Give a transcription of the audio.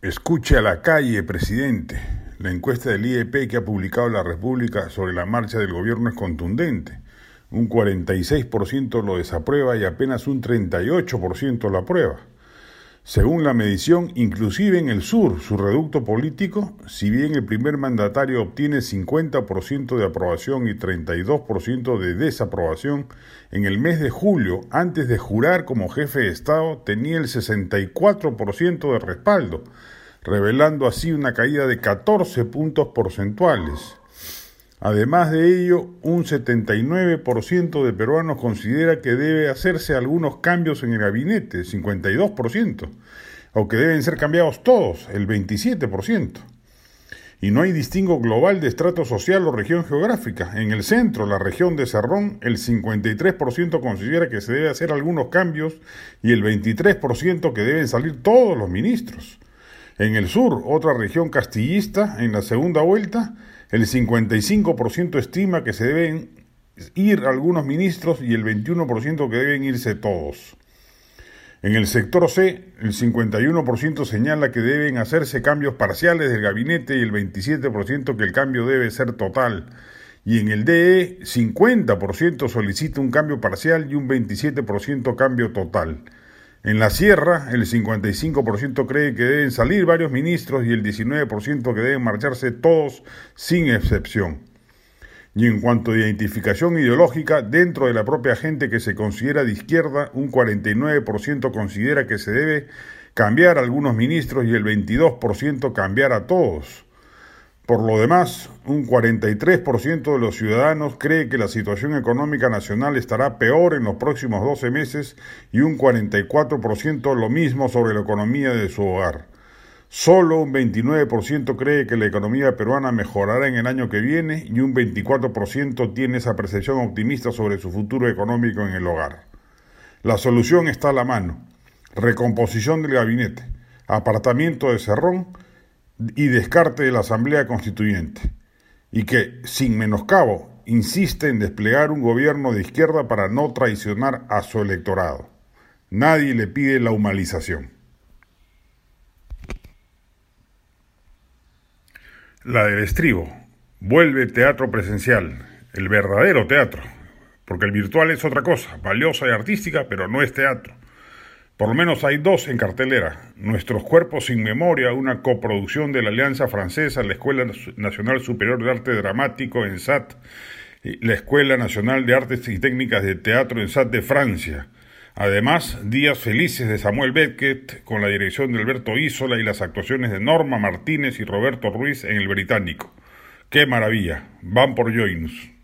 Escuche a la calle, presidente. La encuesta del IEP que ha publicado la República sobre la marcha del gobierno es contundente. Un 46% lo desaprueba y apenas un 38% lo aprueba. Según la medición, inclusive en el sur, su reducto político, si bien el primer mandatario obtiene 50% de aprobación y 32% de desaprobación, en el mes de julio, antes de jurar como jefe de Estado, tenía el 64% de respaldo, revelando así una caída de 14 puntos porcentuales. Además de ello, un 79% de peruanos considera que debe hacerse algunos cambios en el gabinete, 52%, o que deben ser cambiados todos, el 27%. Y no hay distingo global de estrato social o región geográfica. En el centro, la región de Cerrón, el 53% considera que se debe hacer algunos cambios y el 23% que deben salir todos los ministros. En el sur, otra región castillista, en la segunda vuelta, el 55% estima que se deben ir algunos ministros y el 21% que deben irse todos. En el sector C, el 51% señala que deben hacerse cambios parciales del gabinete y el 27% que el cambio debe ser total. Y en el DE, 50% solicita un cambio parcial y un 27% cambio total. En la sierra, el 55% cree que deben salir varios ministros y el 19% que deben marcharse todos sin excepción. Y en cuanto a identificación ideológica, dentro de la propia gente que se considera de izquierda, un 49% considera que se debe cambiar a algunos ministros y el 22% cambiar a todos. Por lo demás, un 43% de los ciudadanos cree que la situación económica nacional estará peor en los próximos 12 meses y un 44% lo mismo sobre la economía de su hogar. Solo un 29% cree que la economía peruana mejorará en el año que viene y un 24% tiene esa percepción optimista sobre su futuro económico en el hogar. La solución está a la mano. Recomposición del gabinete, apartamiento de Cerrón, y descarte de la Asamblea Constituyente, y que, sin menoscabo, insiste en desplegar un gobierno de izquierda para no traicionar a su electorado. Nadie le pide la humanización. La del estribo. Vuelve teatro presencial, el verdadero teatro, porque el virtual es otra cosa, valiosa y artística, pero no es teatro. Por lo menos hay dos en cartelera. Nuestros cuerpos sin memoria, una coproducción de la Alianza Francesa, la Escuela Nacional Superior de Arte Dramático en SAT, la Escuela Nacional de Artes y Técnicas de Teatro en SAT de Francia. Además, Días Felices de Samuel Beckett, con la dirección de Alberto Isola y las actuaciones de Norma Martínez y Roberto Ruiz en el Británico. ¡Qué maravilla! Van por Joinus.